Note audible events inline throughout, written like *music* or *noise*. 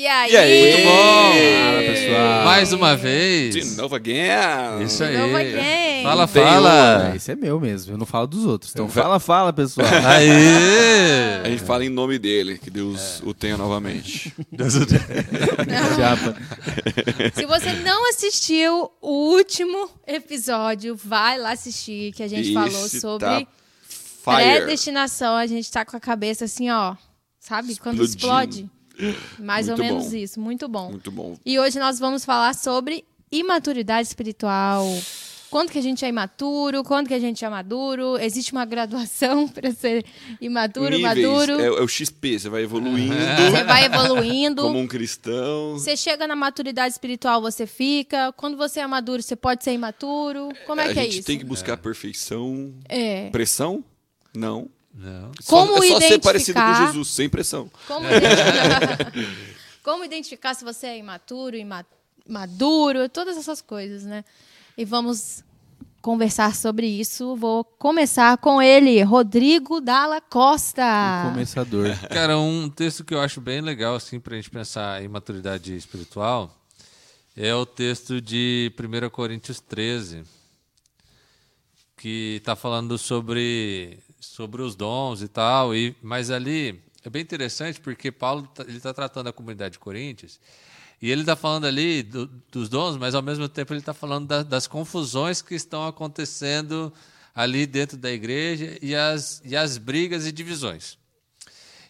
E aí? E aí? Muito bom. Fala, pessoal. Mais uma vez. De novo again. Isso aí. novo again. Fala, fala. É, esse é meu mesmo, eu não falo dos outros. Então fala, fala, pessoal. *laughs* Aí. A gente fala em nome dele, que Deus o tenha novamente. *laughs* *laughs* Japa. Se você não assistiu o último episódio, vai lá assistir, que a gente falou Esse sobre tá Fire. predestinação. A gente tá com a cabeça assim, ó. Sabe? Quando Explodindo. explode. Mais Muito ou menos bom. isso. Muito bom. Muito bom. E hoje nós vamos falar sobre imaturidade espiritual. Quando que a gente é imaturo? Quando que a gente é maduro? Existe uma graduação *laughs* para ser imaturo, Níveis, maduro? É, é o XP, você vai evoluindo Você vai evoluindo. como um cristão. Você chega na maturidade espiritual, você fica. Quando você é maduro, você pode ser imaturo. Como é a que é gente isso? tem que buscar perfeição. É. Pressão? Não. Não. Como só, é só ser parecido com identificar- Jesus, sem pressão. Como identificar, Como identificar se você é imaturo, ima- maduro, todas essas coisas, né? E vamos conversar sobre isso. Vou começar com ele, Rodrigo Dalla Costa. Começador. Cara, um texto que eu acho bem legal, assim, pra gente pensar em maturidade espiritual, é o texto de 1 Coríntios 13, que está falando sobre, sobre os dons e tal, e, mas ali é bem interessante porque Paulo tá- ele está tratando a comunidade de Coríntios, e ele está falando ali do- dos dons, mas ao mesmo tempo ele está falando da- das confusões que estão acontecendo ali dentro da igreja e as, e as brigas e divisões.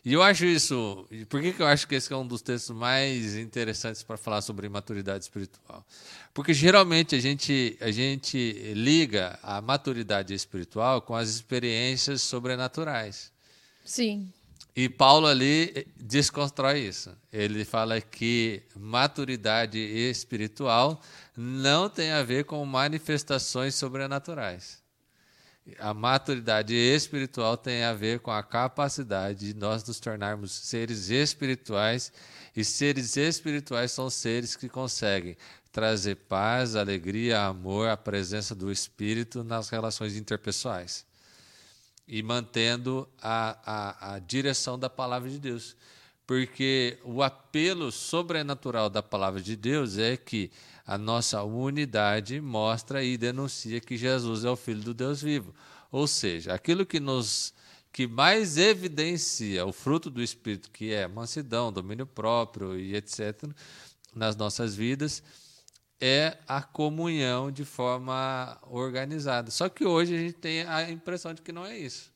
E eu acho isso. Por que, que eu acho que esse é um dos textos mais interessantes para falar sobre maturidade espiritual? Porque geralmente a gente, a gente liga a maturidade espiritual com as experiências sobrenaturais. Sim. E Paulo ali eh, desconstrói isso. Ele fala que maturidade espiritual não tem a ver com manifestações sobrenaturais. A maturidade espiritual tem a ver com a capacidade de nós nos tornarmos seres espirituais, e seres espirituais são seres que conseguem trazer paz, alegria, amor, a presença do Espírito nas relações interpessoais e mantendo a, a, a direção da palavra de Deus. Porque o apelo sobrenatural da palavra de Deus é que a nossa unidade mostra e denuncia que Jesus é o Filho do Deus vivo. Ou seja, aquilo que nos que mais evidencia o fruto do Espírito, que é mansidão, domínio próprio e etc., nas nossas vidas, é a comunhão de forma organizada. Só que hoje a gente tem a impressão de que não é isso.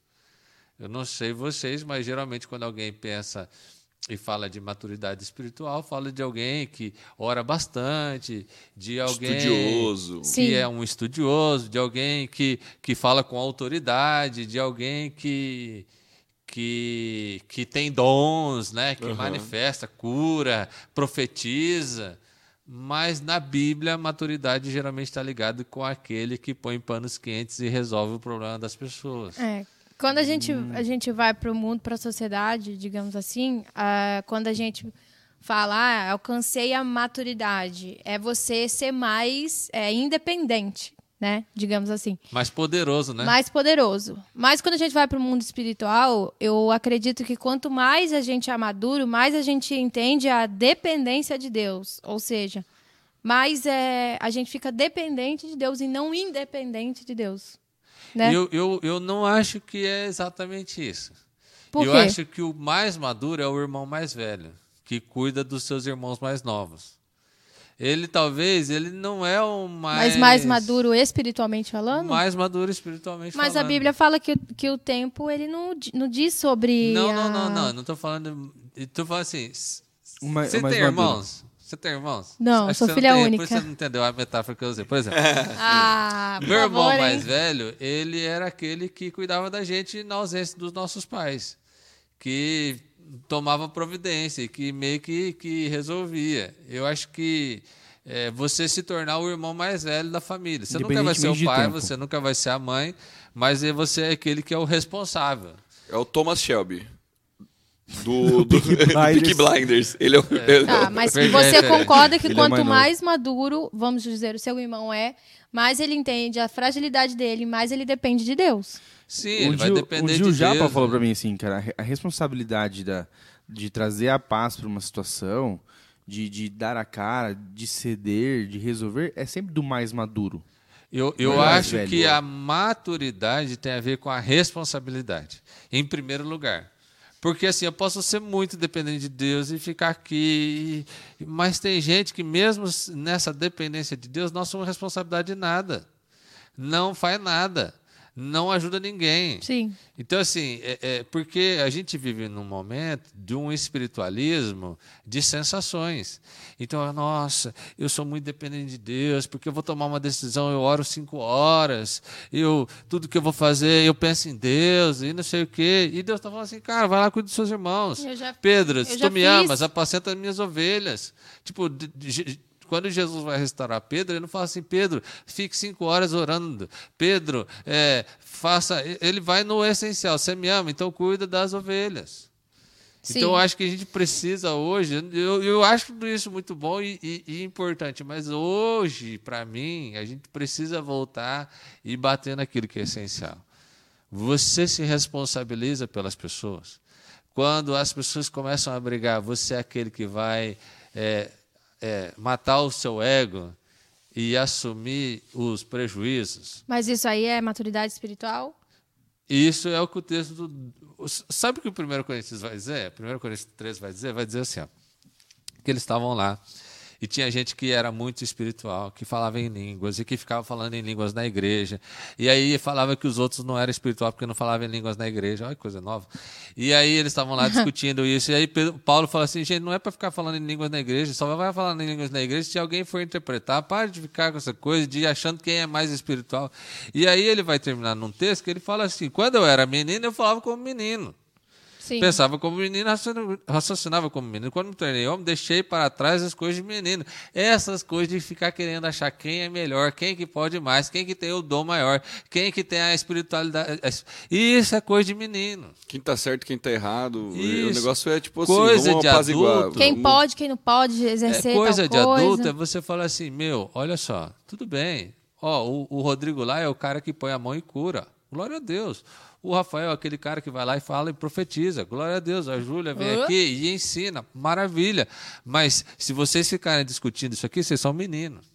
Eu não sei vocês, mas geralmente quando alguém pensa e fala de maturidade espiritual, fala de alguém que ora bastante, de alguém Estudioso. que Sim. é um estudioso, de alguém que, que fala com autoridade, de alguém que que, que tem dons, né, que manifesta, cura, profetiza. Mas na Bíblia, a maturidade geralmente está ligada com aquele que põe panos quentes e resolve o problema das pessoas. É. Quando a gente, a gente vai para o mundo, para a sociedade, digamos assim, ah, quando a gente fala, ah, alcancei a maturidade, é você ser mais é, independente, né? Digamos assim. Mais poderoso, né? mais poderoso. Mas quando a gente vai para o mundo espiritual, eu acredito que quanto mais a gente é maduro, mais a gente entende a dependência de Deus. Ou seja, mais é, a gente fica dependente de Deus e não independente de Deus. Né? Eu, eu, eu não acho que é exatamente isso. Por eu quê? acho que o mais maduro é o irmão mais velho, que cuida dos seus irmãos mais novos. Ele talvez, ele não é o mais... Mas mais maduro espiritualmente falando? Mais maduro espiritualmente Mas a falando. Bíblia fala que, que o tempo ele não, não diz sobre. Não, a- não, não, não. Não tô falando... Estou falando assim... Você tem maduro. Você tem irmãos? Não, Acho sou filha tem, única. Por isso você não entendeu a metáfora que eu usei. Por exemplo, *laughs* *laughs* Ah, por Meu irmão favor, mais hein? velho, ele era aquele que cuidava da gente na ausência dos nossos pais, que tomava providência e que meio que, que resolvia. Eu acho que é, você se tornar o irmão mais velho da família. Você nunca vai ser o pai, você nunca vai ser a mãe, mas aí você é aquele que é o responsável. É o Thomas Shelby. Do, do, *laughs* do Blinders. Peaky Blinders. Ele é o. *laughs* ele é Tá, o- mas você concorda que Ele é quanto mais novo. mais maduro, vamos dizer, o seu irmão é, mais ele entende a fragilidade dele, mais ele depende de Deus. Sim, ele o vai Gil, depender o Gil de Japa Deus, falou né? pra mim assim, cara, a re- a responsabilidade da, de trazer a paz para uma situação, de, de dar a cara, de ceder, de resolver, é sempre do mais maduro. Eu, eu é acho velho. que a maturidade tem a ver com a responsabilidade, em primeiro lugar. Porque assim, eu posso ser muito dependente de Deus e ficar aqui, mas tem gente que mesmo nessa dependência de Deus não assume responsabilidade de nada. Não faz nada. Não ajuda ninguém. Sim. Então, assim, é, é porque a gente vive num momento de um espiritualismo de sensações. Então, nossa, eu sou muito dependente de Deus, porque eu vou tomar uma decisão, eu oro cinco horas, eu tudo que eu vou fazer, eu penso em Deus e não sei o quê. E Deus está falando assim, cara, vai lá cuidar dos seus irmãos. Já- Pedro, se tu me fiz. amas, apacenta as minhas ovelhas. Tipo, de- de- quando Jesus vai restaurar Pedro, ele não fala assim, Pedro, fique cinco horas orando. Pedro, é, faça. Ele vai no essencial. Você me ama, então cuida das ovelhas. Sim. Então eu acho que a gente precisa hoje. Eu, eu acho tudo isso muito bom e, e- e importante, mas hoje, para mim, a gente precisa voltar e bater naquilo que é essencial. Você se responsabiliza pelas pessoas. Quando as pessoas começam a brigar, você é aquele que vai é, é, matar o seu ego e assumir os prejuízos. Mas isso aí é maturidade espiritual? Isso é o que o texto do. Sabe o que o 1 Coríntios vai dizer? 1 Coríntios 3 vai dizer? Vai dizer assim: ó, que eles estavam lá e tinha gente que era muito espiritual, que falava em línguas e que ficava falando em línguas na igreja. E aí falava que os outros não eram espiritual porque não falavam em línguas na igreja. Olha que coisa nova. E aí eles estavam lá *laughs* discutindo isso. E aí Paulo fala assim: gente, não é para ficar falando em línguas na igreja, só vai falar em línguas na igreja se alguém for interpretar. Para de ficar com essa coisa de ir achando quem é mais espiritual. E aí ele vai terminar num texto que ele fala assim: quando eu era menino, eu falava como menino. Sim. Pensava como menino, raciocina- raciocinava como menino. Quando me tornei homem, deixei para trás as coisas de menino. Essas coisas de ficar querendo achar quem é melhor, quem que pode mais, quem que tem o dom maior, quem que tem a espiritualidade. Isso é coisa de menino. Quem tá certo, quem tá errado. Isso. O negócio é tipo assim, Coisa vamos de adulto. Quem Vamos- pode, quem não pode exercer É coisa de coisa. adulto é você falar assim, meu, olha só, tudo bem. Ó, o, o Rodrigo lá é o cara que põe a mão e cura. Glória a Deus. O Rafael é aquele cara que vai lá e fala e profetiza. Glória a Deus. A Júlia vem Hã? aqui e ensina. Maravilha. Mas se vocês ficarem discutindo isso aqui, vocês são meninos.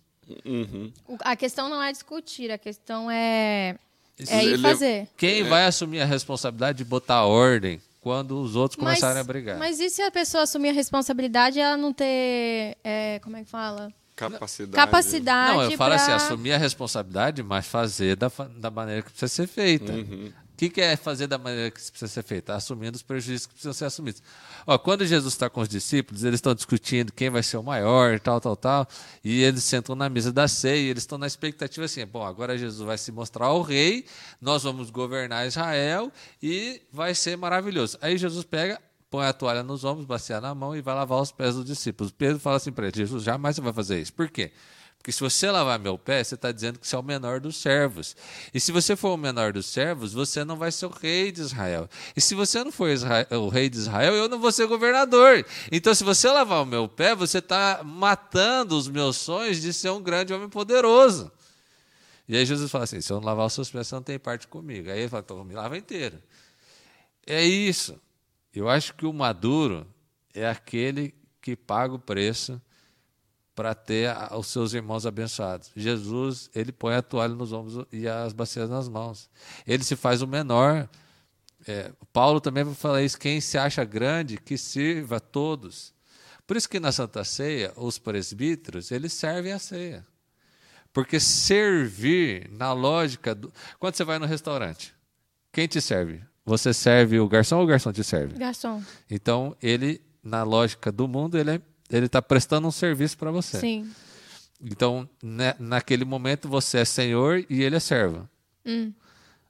Uhum. A questão não é discutir, a questão é, Isso é ir ele- fazer. Quem vai assumir a responsabilidade de botar ordem quando os outros Mas, começarem a brigar? mas e se a pessoa assumir a responsabilidade e ela não ter, é, como é que fala? Capacidade. Capacidade Não, eu falo pra... assim, assumir a responsabilidade, mas fazer da, da maneira que precisa ser feita. Uhum. Que, que é fazer da maneira que precisa ser feita? Assumindo os prejuízos que precisam ser assumidos. Ó, quando Jesus está com os discípulos, eles estão discutindo quem vai ser o maior, tal, tal, tal, e eles sentam na mesa da ceia, e eles estão na expectativa assim, bom, agora Jesus vai se mostrar o rei, nós vamos governar Israel, e vai ser maravilhoso. Aí Jesus pega, põe a toalha nos ombros, bacia na mão e vai lavar os pés dos discípulos. Pedro fala assim para ele, Jesus, jamais você vai fazer isso. Por quê? Porque se você lavar meu pé, você está dizendo que você é o menor dos servos. E se você for o menor dos servos, você não vai ser o rei de Israel. E se você não for Isra- o rei de Israel, eu não vou ser governador. Então, se você lavar o meu pé, você está matando os meus sonhos de ser um grande homem poderoso. E aí Jesus fala assim: se eu não lavar os seus pés, você não tem parte comigo. Aí ele fala: então me lava inteiro. É isso. Eu acho que o maduro é aquele que paga o preço para ter os seus irmãos abençoados. Jesus, ele põe a toalha nos ombros e as bacias nas mãos. Ele se faz o menor. É, Paulo também vai falar isso: quem se acha grande, que sirva a todos. Por isso que na Santa Ceia, os presbíteros, eles servem a ceia. Porque servir, na lógica. Do... Quando você vai no restaurante, quem te serve? Você serve o garçom ou o garçom te serve? Garçom, Então, ele, na lógica do mundo, ele é- ele está prestando um serviço para você. sim. Então, né, naquele momento, você é senhor e ele é servo. Hum.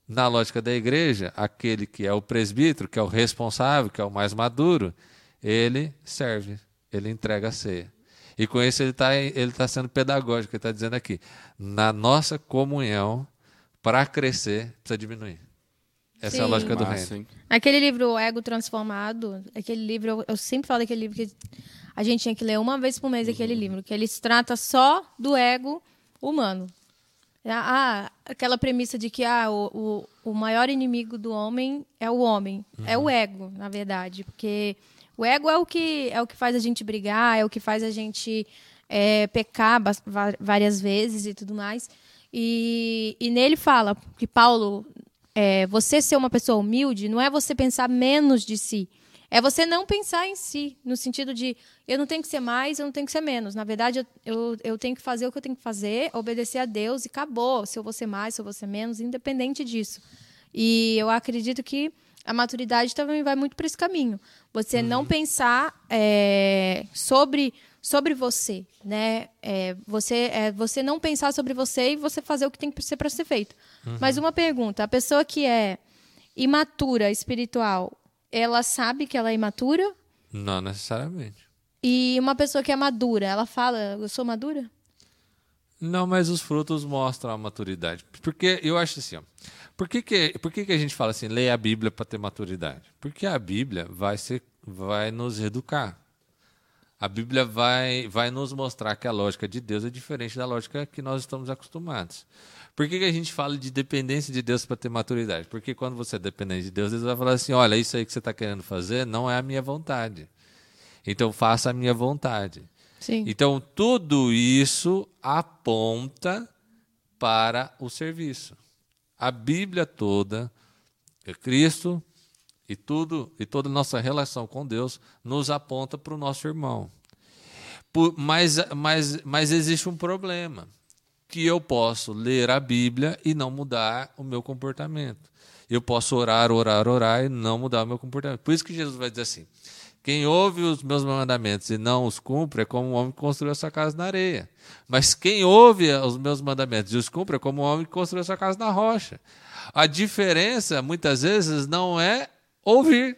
Na lógica da igreja, aquele que é o presbítero, que é o responsável, que é o mais maduro, ele serve, ele entrega a ceia. E com isso ele está ele tá sendo pedagógico, ele está dizendo aqui, na nossa comunhão, para crescer, precisa diminuir. Essa é a Sim. lógica do Massa, reino. hein? Aquele livro O Ego Transformado, aquele livro, eu, eu sempre falo daquele livro que a gente tinha que ler uma vez por mês aquele livro, que ele se trata só do ego humano. Ah, aquela premissa de que ah, o, o, o maior inimigo do homem é o homem. É o ego, na verdade. Porque O ego é o que é o que faz a gente brigar, é o que faz a gente é, pecar várias vezes e tudo mais. E, e nele fala que Paulo, é, você ser uma pessoa humilde não é você pensar menos de si. É você não pensar em si, no sentido de eu não tenho que ser mais, eu não tenho que ser menos. Na verdade, eu, eu, eu tenho que fazer o que eu tenho que fazer, obedecer a Deus e acabou. Se eu vou ser mais, se eu vou ser menos, independente disso. E eu acredito que a maturidade também vai muito para esse caminho. Você não pensar é, sobre sobre você, né? É, você é, você não pensar sobre você e você fazer o que tem que ser para ser feito. Mas uma pergunta: a pessoa que é imatura espiritual, ela sabe que ela é imatura? Não necessariamente. E uma pessoa que é madura, ela fala: eu sou madura? Não, mas os frutos mostram a maturidade. Porque eu acho assim, ó, por que, que, por que, que a gente fala assim, leia a Bíblia para ter maturidade? Porque a Bíblia vai, ser, vai nos educar. A Bíblia vai, vai nos mostrar que a lógica de Deus é diferente da lógica que nós estamos acostumados. Por que, que a gente fala de dependência de Deus para ter maturidade? Porque quando você é dependente de Deus, Deus vai falar assim: olha, isso aí que você está querendo fazer não é a minha vontade. Então faça a minha vontade. Sim. Então, tudo isso aponta para o serviço. A Bíblia toda, é Cristo e tudo e toda a nossa relação com Deus nos aponta para o nosso irmão. Por- mas, mas, mas existe um problema que eu posso ler a Bíblia e não mudar o meu comportamento. Eu posso orar, orar, orar e não mudar o meu comportamento. Por isso que Jesus vai dizer assim: quem ouve os meus mandamentos e não os cumpre é como um homem que construiu sua casa na areia. Mas quem ouve os meus mandamentos e os cumpre é como um homem que construiu sua casa na rocha. A diferença, muitas vezes, não é ouvir,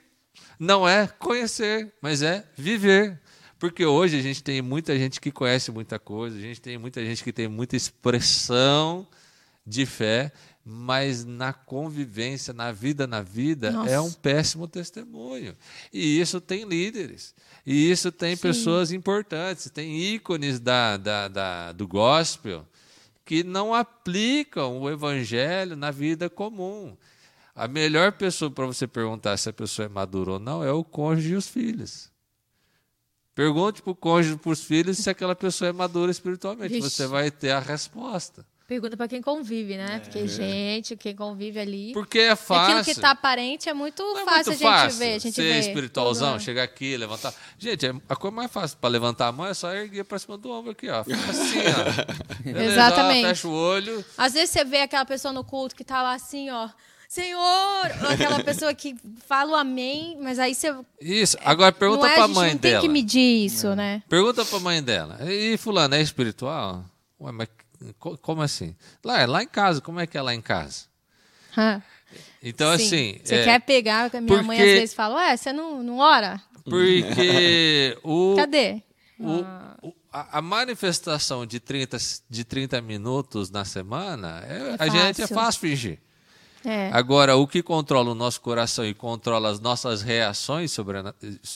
não é conhecer, mas é viver. Porque hoje a gente tem muita gente que conhece muita coisa, a gente tem muita gente que tem muita expressão de fé, mas na convivência, na vida, na vida, Nossa. é um péssimo testemunho. E isso tem líderes. E isso tem Sim. pessoas importantes, tem ícones da, da, da- do gospel que não aplicam o evangelho na vida comum. A melhor pessoa para você perguntar se a pessoa é madura ou não é o cônjuge e os filhos. Pergunte para o cônjuge e para os filhos se aquela pessoa é madura espiritualmente. Vixe. Você vai ter a resposta. Pergunta para quem convive, né? Porque, gente, quem convive ali. Porque é fácil. Aquilo que tá aparente é muito Não é fácil muito a gente fácil ver. A gente ser vê espiritualzão, tudo. chegar aqui, levantar. Gente, é- a coisa mais fácil para levantar a mão é só erguer para cima do ombro aqui, ó. Fica *laughs* assim, ó. Exatamente. ó, Fecha o olho. Às vezes você vê aquela pessoa no culto que tá lá assim, ó. Senhor! Aquela pessoa que fala o amém, mas aí você. Isso. Agora pergunta não é, para a gente mãe não tem dela. que medir isso, né? Pergunta para a mãe dela. E fulano é espiritual? Ué, mas co- como assim? Lá, lá em casa, como é que é lá em casa? Hã. Então, Sim. assim. Você é, quer pegar, minha mãe às porque- vezes fala, ué, você não, não ora? Porque o, *laughs* Cadê? o- o- a, a manifestação de 30, de 30 minutos na semana, é- É a gente é fácil fingir. É. Agora, o que controla o nosso coração e controla as nossas reações sobre,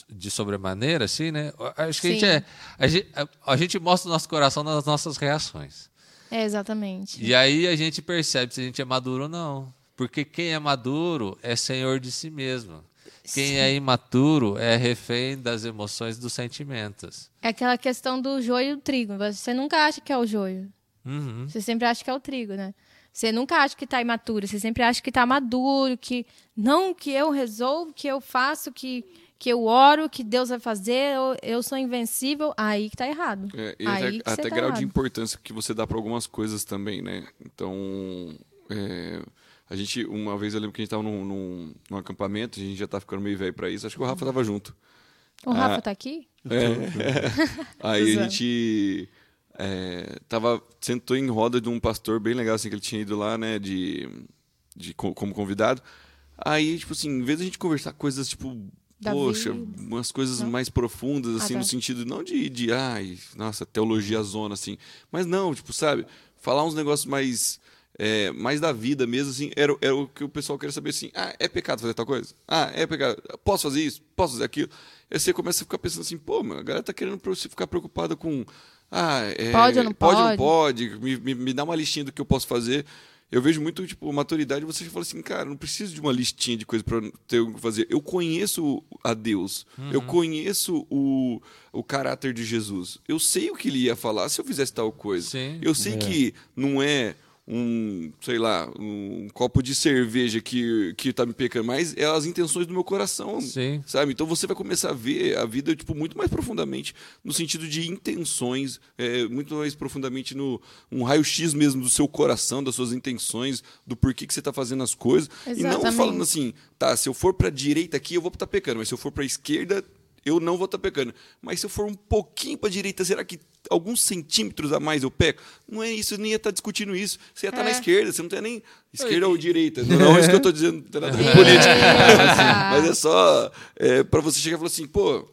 de sobremaneira, assim, né? Acho que a gente, Sim. é, a, gente, a- gente mostra o nosso coração nas nossas reações. É, exatamente. E aí a gente percebe se a gente é maduro ou não. Porque quem é maduro é senhor de si mesmo. Quem é imaturo é refém das emoções e dos sentimentos. É aquela questão do joio e do trigo. Você nunca acha que é o joio. Uhum. Você sempre acha que é o trigo, né? Você nunca acha que tá imaturo, você sempre acha que tá maduro, que não que eu resolvo, que eu faço, que, que eu oro, que Deus vai fazer, eu, eu sou invencível. Aí que tá errado. É, e Aí até, até tá grau errado. de importância que você dá para algumas coisas também, né? Então, é, a gente, uma vez eu lembro que a gente estava num, num, num acampamento, a gente já tá ficando meio velho para isso, acho que o Rafa tava junto. O Rafa Ah. tá aqui? *laughs* Aí a gente é, tava, sentou em roda de um pastor bem legal, assim, que ele tinha ido lá, né, de, de, co- como convidado. Aí, tipo assim, em vez de a gente conversar coisas, tipo, Da poxa, vida. umas coisas Não? mais profundas, Ah, assim, tá. no sentido não de, de, ai, nossa, teologia zona, assim. Mas não, tipo, sabe, falar uns negócios mais... é, mais da vida mesmo, assim, era, era o que o pessoal queria saber, assim, ah, é pecado fazer tal coisa? Ah, é pecado, posso fazer isso? Posso fazer aquilo? Aí você começa a ficar pensando assim, pô, meu, a galera tá querendo você ficar preocupada com, ah, é, Pode ou não pode ou não pode? pode, me, me, me dá uma listinha do que eu posso fazer. eu vejo muito, tipo, maturidade, você fala assim, cara, não preciso de uma listinha de coisas para ter o que fazer. Eu conheço a Deus. Eu conheço o, o caráter de Jesus. Eu sei o que ele ia falar se eu fizesse tal coisa. Sim. Eu sei que não é um, sei lá, um copo de cerveja que, que tá me pecando, mas é as intenções do meu coração, Sim. sabe? Então você vai começar a ver a vida tipo muito mais profundamente no sentido de intenções, é, muito mais profundamente no um raio-x mesmo do seu coração, das suas intenções, do porquê que você tá fazendo as coisas e não Exatamente. falando assim, tá, se eu for para direita aqui eu vou estar pecando, mas se eu for para esquerda eu não vou estar pecando. Mas se eu for um pouquinho para direita, será que alguns centímetros a mais eu peco? Não é isso, eu nem ia estar discutindo isso. Você ia estar na É. esquerda, você não tem nem esquerda ou direita. Não, não é isso que eu estou dizendo, não tem nada a ver com *laughs* política. *laughs* Mas é só é, para você chegar e falar assim, pô,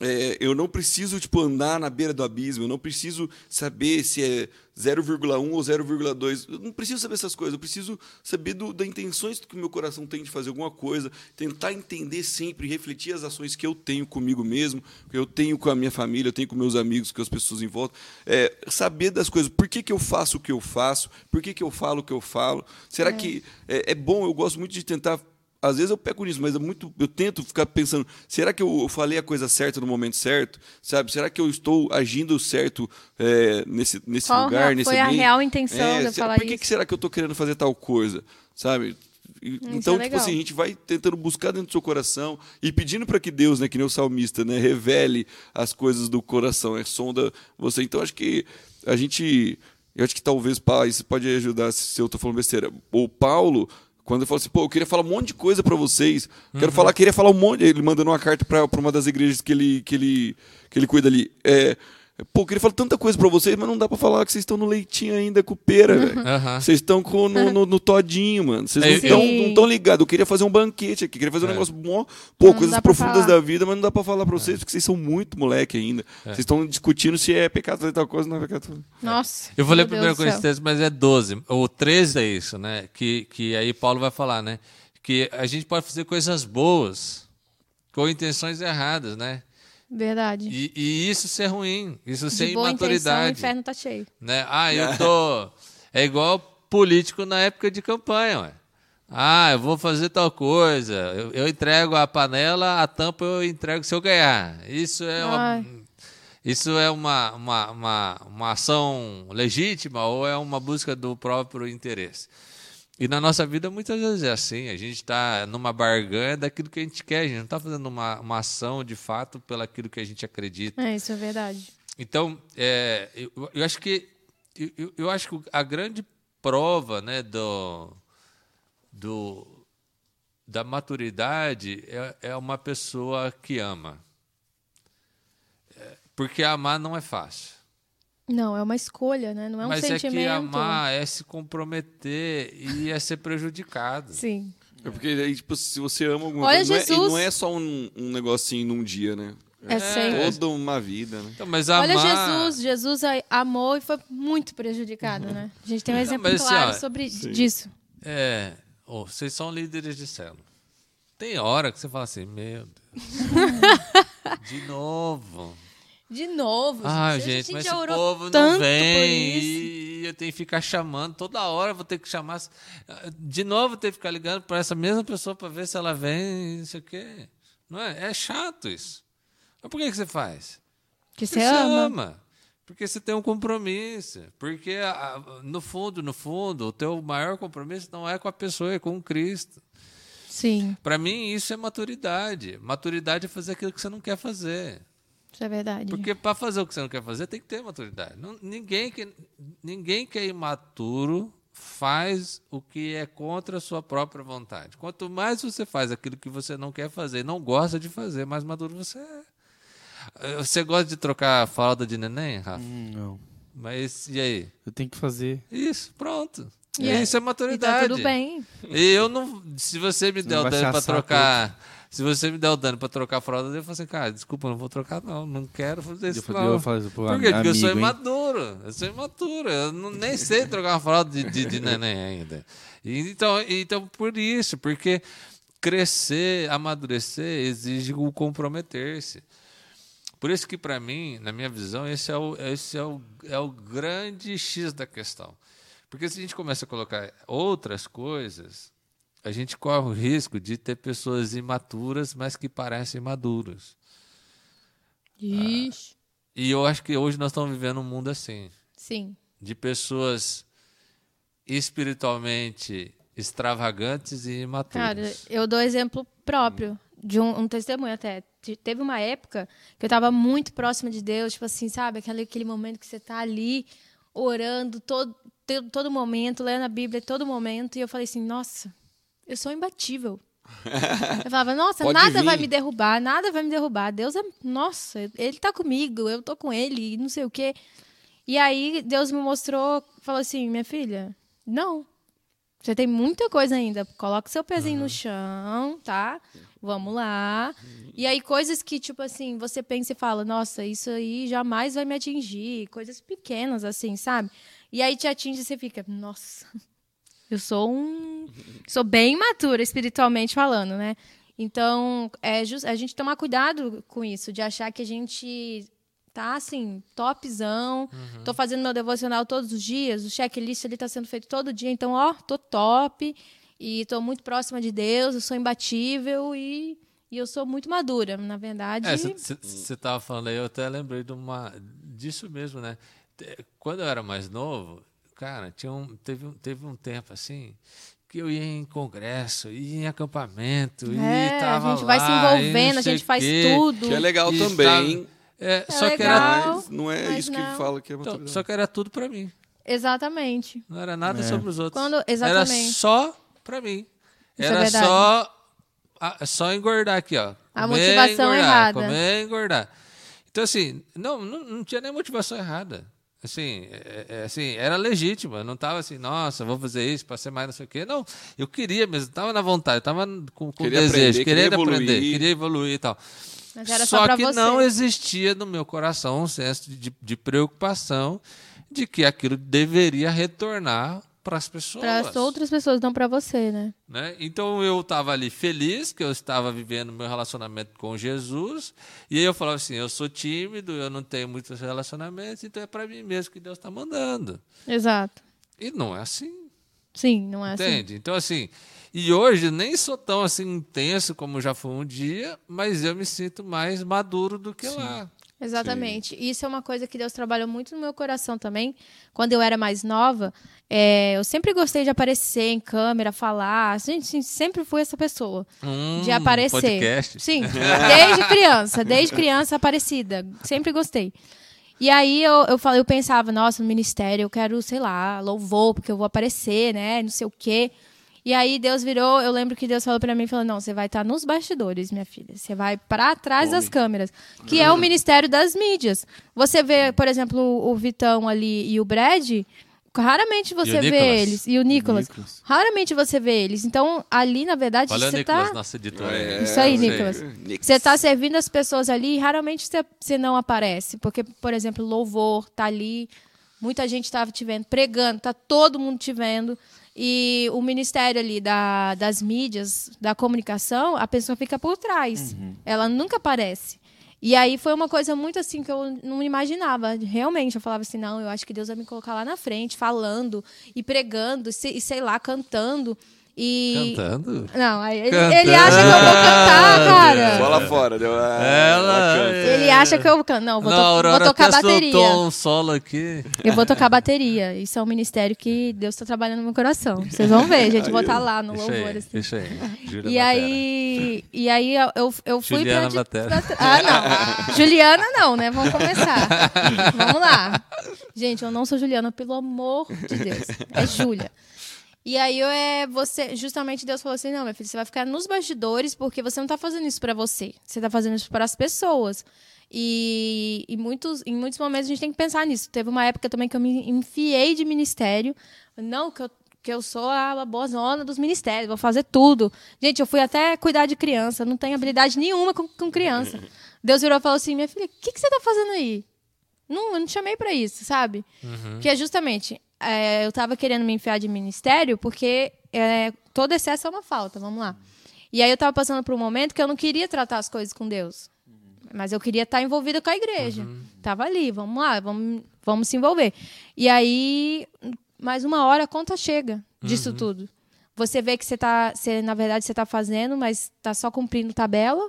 é, eu não preciso tipo andar na beira do abismo, eu não preciso saber se é 0,1 ou 0,2. Eu não preciso saber essas coisas, eu preciso saber do, das intenções que o meu coração tem de fazer alguma coisa, tentar entender sempre, refletir as ações que eu tenho comigo mesmo, que eu tenho com a minha família, eu tenho com meus amigos, com as pessoas em volta. É, saber das coisas, por que, que eu faço o que eu faço, por que, que eu falo o que eu falo. Será que é, é bom? Eu gosto muito de tentar às vezes eu peco nisso, mas é muito, eu tento ficar pensando, será que eu falei a coisa certa no momento certo? Sabe? Será que eu estou agindo certo é, nesse, nesse Qual lugar, rea- nesse foi a real intenção É, de será- falar Por que, isso? que será que eu estou querendo fazer tal coisa? Sabe? É Então, tipo legal. assim, a gente vai tentando buscar dentro do seu coração e pedindo para que Deus, né, que nem o salmista, né, revele as coisas do coração, é sonda você. Então, acho que a gente, eu acho que talvez, pá, isso pode ajudar se eu estou falando besteira. O Paulo, quando ele falou assim, pô, eu queria falar um monte de coisa para vocês, quero falar, queria falar um monte, ele mandando uma carta para uma das igrejas que ele, que ele, que ele cuida ali. É, Pô, eu queria falar tanta coisa pra vocês, mas não dá pra falar que vocês estão no leitinho ainda com pera, velho. Aham. Vocês estão com- no, no, no todinho, mano. Vocês não É, estão não tão ligados. Eu queria fazer um banquete aqui, queria fazer um É. negócio bom, pô, Não coisas pra profundas falar. da vida, mas não dá pra falar pra vocês, porque vocês são muito moleque ainda. Vocês estão discutindo se é pecado fazer tal coisa ou não é pecado. Nossa. Eu vou ler céu. Coríntios 13, mas é 12. O 13 é isso, né? Que, que aí Paulo vai falar, né? Que a gente pode fazer coisas boas com intenções erradas, né? Verdade. E, e isso ser ruim, isso ser de boa intenção, o imaturidade. inferno tá cheio. né? Ah, eu *laughs* tô. É igual político na época de campanha, ué. Ah, eu vou fazer tal coisa. Eu, eu entrego a panela, a tampa eu entrego se eu ganhar. Isso é uma, Ai. isso é uma, uma, uma, uma ação legítima ou é uma busca do próprio interesse? E na nossa vida muitas vezes é assim. A gente está numa barganha daquilo que a gente quer. A gente não está fazendo uma, uma ação de fato pelaquilo que a gente acredita. É, isso é verdade. Então, é, eu, eu acho que eu- eu, acho que a grande prova, né, do, do da maturidade é, é uma pessoa que ama, É, porque amar não é fácil. Não, é uma escolha, né? Não é um Mas é sentimento. que amar é se comprometer e é ser prejudicado. Sim. É porque aí, tipo, se você ama alguma Olha coisa, não é, e Jesus. não é só um, um negocinho num dia, né? É, sempre. Toda uma vida, né? Então, mas amar, Olha Jesus, Jesus a- amou e foi muito prejudicado, né? A gente tem um Não, exemplo mas assim, claro ó, sobre disso. É, ô, vocês são líderes de célula. Tem hora que você fala assim, meu Deus. *laughs* de novo. De novo, Ah, a gente, mas já esse povo não vem isso. e eu tenho que ficar chamando. Toda hora vou ter que chamar. De novo, tenho que ficar ligando para essa mesma pessoa para ver se ela vem, não sei o quê. Não é? É chato isso. Mas por que, que você faz? Que Porque você ama. Porque você tem um compromisso. Porque, no fundo, no fundo, o teu maior compromisso não é com a pessoa, é com Cristo. Sim, Para mim, isso é maturidade. Maturidade é fazer aquilo que você não quer fazer. Isso é verdade. Porque para fazer o que você não quer fazer, tem que ter maturidade. Não- ninguém, que, ninguém que é imaturo faz o que é contra a sua própria vontade. Quanto mais você faz aquilo que você não quer fazer, não gosta de fazer, mais maduro você é. Eh, Você gosta de trocar a fralda de neném, Rafa? Hum, não. Mas e aí? Eu tenho que fazer. Isso, pronto. E é- Isso é E maturidade. tá tudo bem. E eu não. Se você me der o pra assar trocar. Se você me der o dano pra trocar a fralda, eu falo assim, cara, desculpa, eu não vou trocar, não. Não quero fazer Eu isso. falei, Não. eu pô, Por quê? Porque eu sou hein? imaturo. Eu sou imaturo. Eu não, nem sei trocar uma fralda de, de, de *laughs* neném ainda. E, então, então, por isso, porque crescer, amadurecer, exige o comprometer-se. Por isso que, para mim, na minha visão, esse é o, esse é o, é o grande X da questão. Porque se a gente começa a colocar outras coisas, a gente corre o risco de ter pessoas imaturas, mas que parecem maduras. Ixi. E eu acho que hoje nós estamos vivendo um mundo assim, Sim. de pessoas espiritualmente extravagantes e imaturas. Cara, eu dou exemplo próprio de um, um testemunho até. Te- Teve uma época que eu estava muito próxima de Deus, tipo assim, sabe? Aquele, aquele momento que você está ali orando todo, todo momento, lendo a Bíblia todo momento, e eu falei assim, nossa, eu sou imbatível. *laughs* Eu falava, nossa, Pode nada vir. vai me derrubar, nada vai me derrubar. Deus é, nossa, ele tá comigo, eu tô com ele, e não sei o quê. E aí Deus me mostrou, falou assim, minha filha, não, você tem muita coisa ainda. Coloca seu pezinho no chão, tá? Vamos lá. E aí, coisas que, tipo assim, você pensa e fala, nossa, isso aí jamais vai me atingir. Coisas pequenas, assim, sabe? E aí te atinge e você fica, nossa, eu sou um. Sou bem imatura espiritualmente falando, né? Então, é just, a gente tomar cuidado com isso, de achar que a gente tá assim, topzão. Tô fazendo meu devocional todos os dias, o checklist ali tá sendo feito todo dia, então, ó, tô top e tô muito próxima de Deus, eu sou imbatível e, e eu sou muito madura, na verdade. É, você estava falando aí, eu até lembrei de uma, disso mesmo, né? Quando eu era mais novo, cara, tinha um, teve, um- teve um tempo assim que eu ia em congresso, ia em acampamento, É, e tava a gente vai se lá, e não envolvendo, a gente faz quê. tudo. Que é legal E também. tava- é, É só que era, legal. Mas não é mas isso não. que fala que é então, só que era tudo para mim. Exatamente. Não era nada É. sobre os outros. Quando- Era exatamente. só para mim. Isso é Era verdade. só a- só engordar aqui, ó. A Comer, motivação engordar, errada. Comer, engordar. Então assim, não, não, não tinha nem motivação errada. Assim, é- é- assim, era legítima. Eu não estava assim, nossa, vou fazer isso para ser mais não sei o quê. Não, eu queria mesmo, estava na vontade, estava com, com Queria desejo, aprender, queria querendo aprender, evoluir. queria evoluir e tal. Mas era só, pra que você. não existia no meu coração um senso de, de preocupação de que aquilo deveria retornar para as pessoas. Para as outras pessoas, não para você, né? né? Então eu estava ali feliz que eu estava vivendo meu relacionamento com Jesus e aí eu falava assim, eu sou tímido, eu não tenho muitos relacionamentos, então é para mim mesmo que Deus está mandando. Exato. E não é assim, Sim, não é assim. entende? Então assim, e hoje nem sou tão assim intenso como já foi um dia, mas eu me sinto mais maduro do que lá. Exatamente. Isso é uma coisa que Deus trabalhou muito no meu coração também. Quando eu era mais nova, é, eu sempre gostei de aparecer em câmera, falar. Gente, sim, sempre fui essa pessoa. Hum, de aparecer. podcast. Sim, *laughs* desde criança, desde criança aparecida. Sempre gostei. E aí eu, eu, falei, eu pensava, nossa, no ministério eu quero, sei lá, louvor, porque eu vou aparecer, né? Não sei o quê. E aí Deus virou, eu lembro que Deus falou pra mim, falou, não, você vai estar nos bastidores, minha filha. Você vai para trás das câmeras, que é o ministério das mídias. Você vê, por exemplo, o Vitão ali e o Brad, raramente você vê Nicolas. eles. E o Nicolas. Nicolas. Raramente você vê eles. Então, ali, na verdade, Valeu, você tá... editor. É, Isso aí. Nicolas. Nicolas. Você está servindo as pessoas ali e raramente você, você não aparece. Porque, por exemplo, louvor tá ali, muita gente estava te vendo, pregando, tá todo mundo te vendo. E o ministério ali da, das mídias, da comunicação, a pessoa fica por trás. Ela nunca aparece. E aí foi uma coisa muito assim que eu não imaginava. Realmente, eu falava assim, não, eu acho que Deus vai me colocar lá na frente, falando e pregando, e e sei lá, cantando. E... Cantando? Não, aí ele, Cantando. ele acha que eu vou cantar, cara. Só lá fora. Deu, ah, Ela- canta. Ele acha que eu canto. Não, vou, Não, to- vou tocar bateria. um solo aqui. Eu vou tocar bateria. Isso é um ministério que Deus está trabalhando no meu coração. Vocês vão ver, gente. Vou estar lá no louvor. aí, assim. deixa aí. Júlia E Batera. aí, e aí eu, eu, fui Juliana pra, Batera. pra- Ah, não. Juliana não, né? Vamos começar. Vamos lá. Gente, eu não sou Juliana, pelo amor de Deus. É Júlia. E aí é você, justamente Deus falou assim: "Não, minha filha, você vai ficar nos bastidores porque você não tá fazendo isso para você. Você tá fazendo isso para as pessoas". E, e muitos, em muitos momentos a gente tem que pensar nisso. Teve uma época também que eu me enfiei de ministério. Não, que eu, que eu sou a boa zona dos ministérios, vou fazer tudo. Gente, eu fui até cuidar de criança, não tenho habilidade nenhuma com, com criança. *laughs* Deus virou e falou assim: minha filha, o que, que você tá fazendo aí? Não, eu não te chamei para isso, sabe? Que é justamente, é, eu tava querendo me enfiar de ministério porque é, todo excesso é uma falta, vamos lá. E aí eu tava passando por um momento que eu não queria tratar as coisas com Deus. Mas eu queria estar envolvida com a igreja. Tava ali, vamos lá, vamos, vamos se envolver. E aí, mas uma hora a conta chega disso Uhum. tudo. Você vê que você tá, você, na verdade, você tá fazendo, mas tá só cumprindo tabela.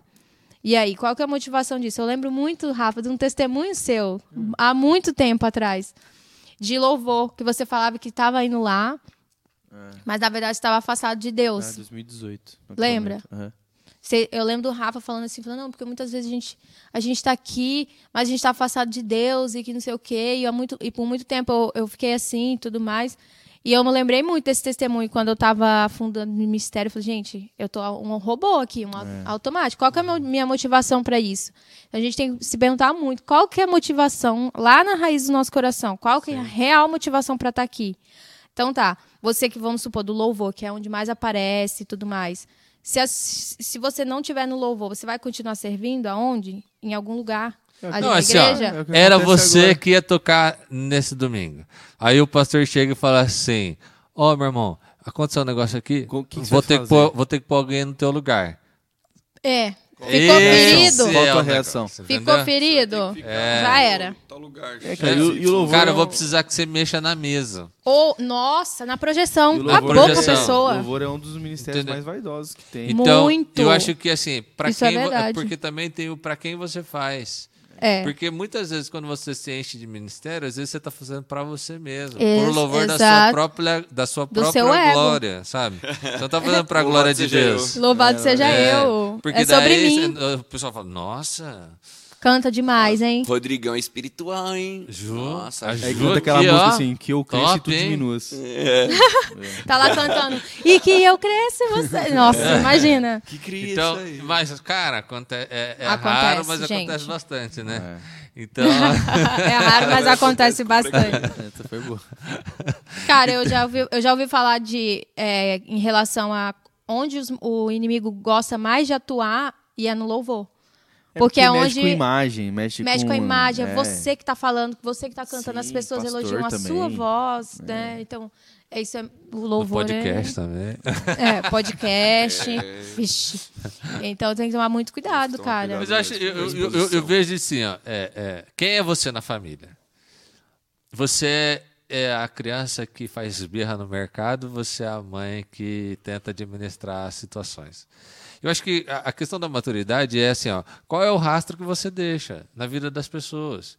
E aí, qual que é a motivação disso? Eu lembro muito, Rafa, de um testemunho seu, Hum. há muito tempo atrás, de louvor, que você falava que estava indo lá, mas na verdade estava afastado de É, Deus. 2018. no Lembra? momento. Aham. Você- eu lembro do Rafa falando assim, falando, não, porque muitas vezes a gente, a gente tá aqui, mas a gente tá afastado de Deus e que não sei o quê. E, há muito, e por muito tempo eu, eu fiquei assim e tudo mais. E eu me lembrei muito desse testemunho quando eu tava fundando o ministério. Eu falei, gente, eu tô um robô aqui, um au- automático. Qual que é a minha motivação para isso? A gente tem que se perguntar muito qual que é a motivação lá na raiz do nosso coração. Qual que é a real motivação para estar aqui? Então tá, você que vamos supor do louvor, que é onde mais aparece e tudo mais. Se, as- se você não tiver no louvor, você vai continuar servindo aonde? Em algum lugar. Não, assim, ó? É Era você agora. que ia tocar nesse domingo. Aí o pastor chega e fala assim: Ó, meu irmão, aconteceu um negócio aqui. Que que vou, ter que pôr, vou ter que pôr alguém no teu lugar. É. Ficou Esse ferido? Qual a é tua o reação? Ficou ferido? É. Já era. É, cara, e e Cara, eu é vou precisar que você mexa na mesa. Ou, nossa, na projeção. A louvor pouca projeção. O pessoa. louvor é um dos ministérios Entendeu? mais vaidosos que tem. Então, Muito. eu acho que assim, para Isso é quem verdade. porque também tem o para quem você faz. É. Porque muitas vezes quando você se enche de ministério, às vezes você está fazendo para você mesmo, Ex- por louvor da sua exato. própria da sua Do própria seu ego. glória, sabe? Você não está fazendo para a *laughs* glória de seja eu. Deus. Louvado seja É, eu. Porque é sobre daí o pessoal fala: "Nossa, Canta demais, hein? Rodrigão é espiritual, hein? Ju, Nossa, a Ju. Canta aquela aqui, música ó. assim, que eu cresça e tu hein? diminuas. *laughs* Tá lá cantando. E que eu cresça e você. Nossa, imagina. Que cria Então, isso aí. mas, cara, aconte é, é Acontece, raro, mas gente. acontece bastante, né? É. Então, *laughs* É raro, mas *laughs* acontece bastante. Essa foi boa. Cara, eu já ouvi, eu já ouvi falar de. é, em relação a onde os- o inimigo gosta mais de atuar e é no louvor. Porque é mexe onde. com imagem, mexe, Mexe com a imagem, é é. você que tá falando, você que tá cantando, as Sim, pessoas pastor elogiam a também. sua voz, né? Então, é isso é o no louvor podcast também. é, *laughs* é podcast. Vixe. Então tem que tomar muito cuidado, Toma cara. cuidado. Mas eu, acho, eu, eu, eu- eu- eu vejo assim, ó, é, é, quem é você na família? Você é a criança que faz birra no mercado, você é a mãe que tenta administrar as situações. Eu acho que a, questão da maturidade é assim, ó, qual é o rastro que você deixa na vida das pessoas?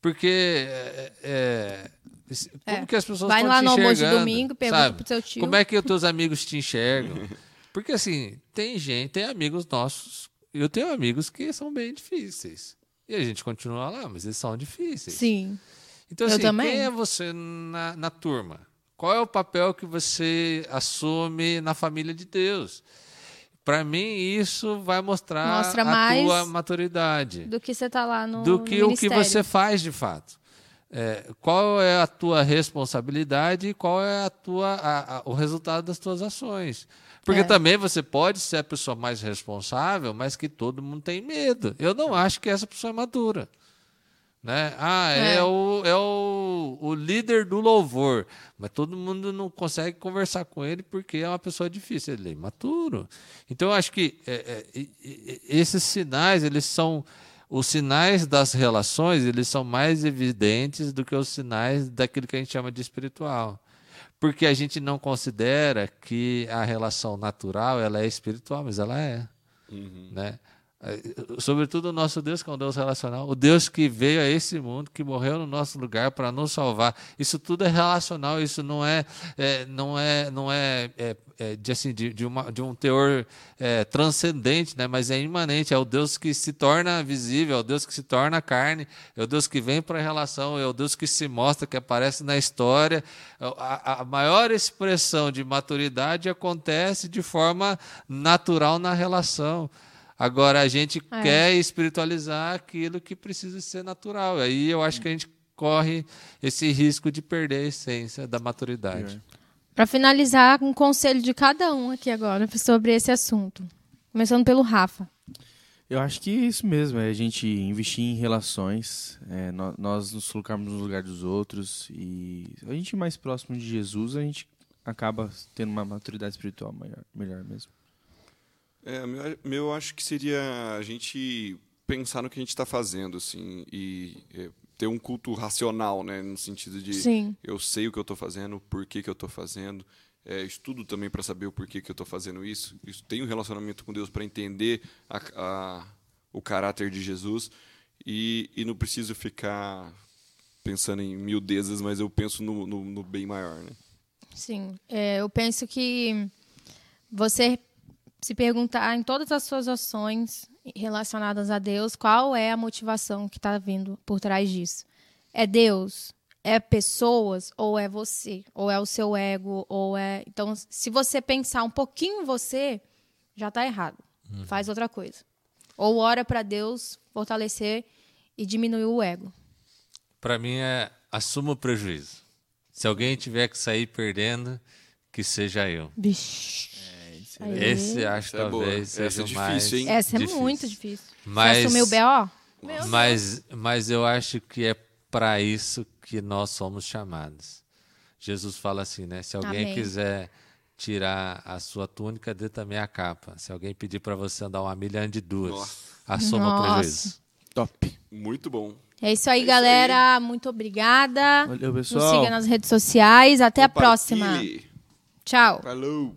Porque é, é, esse- como É. que as pessoas Vai lá te no almoço de domingo, pergunta sabe? pro seu tio. Como é que os teus amigos te enxergam? Porque assim, tem gente, tem amigos nossos, eu tenho amigos que são bem difíceis. E a gente continua lá, mas eles são difíceis. Sim. Então, assim, quem é você na, na turma? Qual é o papel que você assume na família de Deus? Para mim, isso vai mostrar Mostra a tua maturidade Do que você tá lá no. do no que o que você faz de fato. É, qual é a tua responsabilidade e qual é a tua, a- a- o resultado das tuas ações. Porque É. também você pode ser a pessoa mais responsável, mas que todo mundo tem medo. Eu não acho que essa pessoa é madura. Né? Ah, é, É. o, é o, o líder do louvor, mas todo mundo não consegue conversar com ele porque é uma pessoa difícil, ele é imaturo. Então, eu acho que é, é, esses sinais, eles são os sinais das relações, eles são mais evidentes do que os sinais daquilo que a gente chama de espiritual. Porque a gente não considera que a relação natural ela é espiritual, mas ela é. Né? Eh, Sobretudo o nosso Deus, que é um Deus relacional, o Deus que veio a esse mundo, que morreu no nosso lugar para nos salvar. Isso tudo é relacional, isso não é, é, não é, não é, é, é de, assim, de, de, uma, de um teor é, transcendente, né? mas é imanente. É o Deus que se torna visível, é o Deus que se torna carne, é o Deus que vem para a relação, é o Deus que se mostra, que aparece na história. A, a maior expressão de maturidade acontece de forma natural na relação. Agora a gente É. quer espiritualizar aquilo que precisa ser natural. Aí eu acho que a gente corre esse risco de perder a essência da maturidade. Para finalizar, um conselho de cada um aqui agora sobre esse assunto. Começando pelo Rafa. Eu acho que é isso mesmo, é a gente investir em relações, é, nó- nós nos colocarmos no lugar dos outros e a gente mais próximo de Jesus, a gente acaba tendo uma maturidade espiritual maior, melhor mesmo. É, meu, meu acho que seria a gente pensar no que a gente está fazendo, assim, e é, ter um culto racional, né? No sentido de Sim. eu sei o que eu estou fazendo, por que, que eu estou fazendo. É, estudo também para saber o porquê que eu estou fazendo isso. isso. Tenho um relacionamento com Deus para entender a, a, o caráter de Jesus. E, e não preciso ficar pensando em miudezas, mas eu penso no, no, no bem maior, né? Sim. É, eu penso que você se perguntar em todas as suas ações relacionadas a Deus, qual é a motivação que está vindo por trás disso? É Deus? É pessoas? Ou é você? Ou é o seu ego? Ou é. Então, se você pensar um pouquinho em você, já está errado. Faz outra coisa. Ou ora para Deus fortalecer e diminuir o ego. Para mim é assuma o prejuízo. Se alguém tiver que sair perdendo, que seja eu. Bicho. Aí. Esse acho Essa é boa. talvez Essa seja é o difícil, mais hein? Essa é difícil. muito difícil. Mas, Você assumiu o B.O.? mas, mas eu acho que é para isso que nós somos chamados. Jesus fala assim, né? Se alguém Amém. quiser tirar a sua túnica, dê também a capa. Se alguém pedir para você andar uma milha, ande duas. Nossa. Assuma o Nossa. prejuízo. Top. Muito bom. É isso aí, isso galera. Muito obrigada. Valeu, Nos pessoal. siga nas redes sociais. Até a próxima. Tchau. Falou.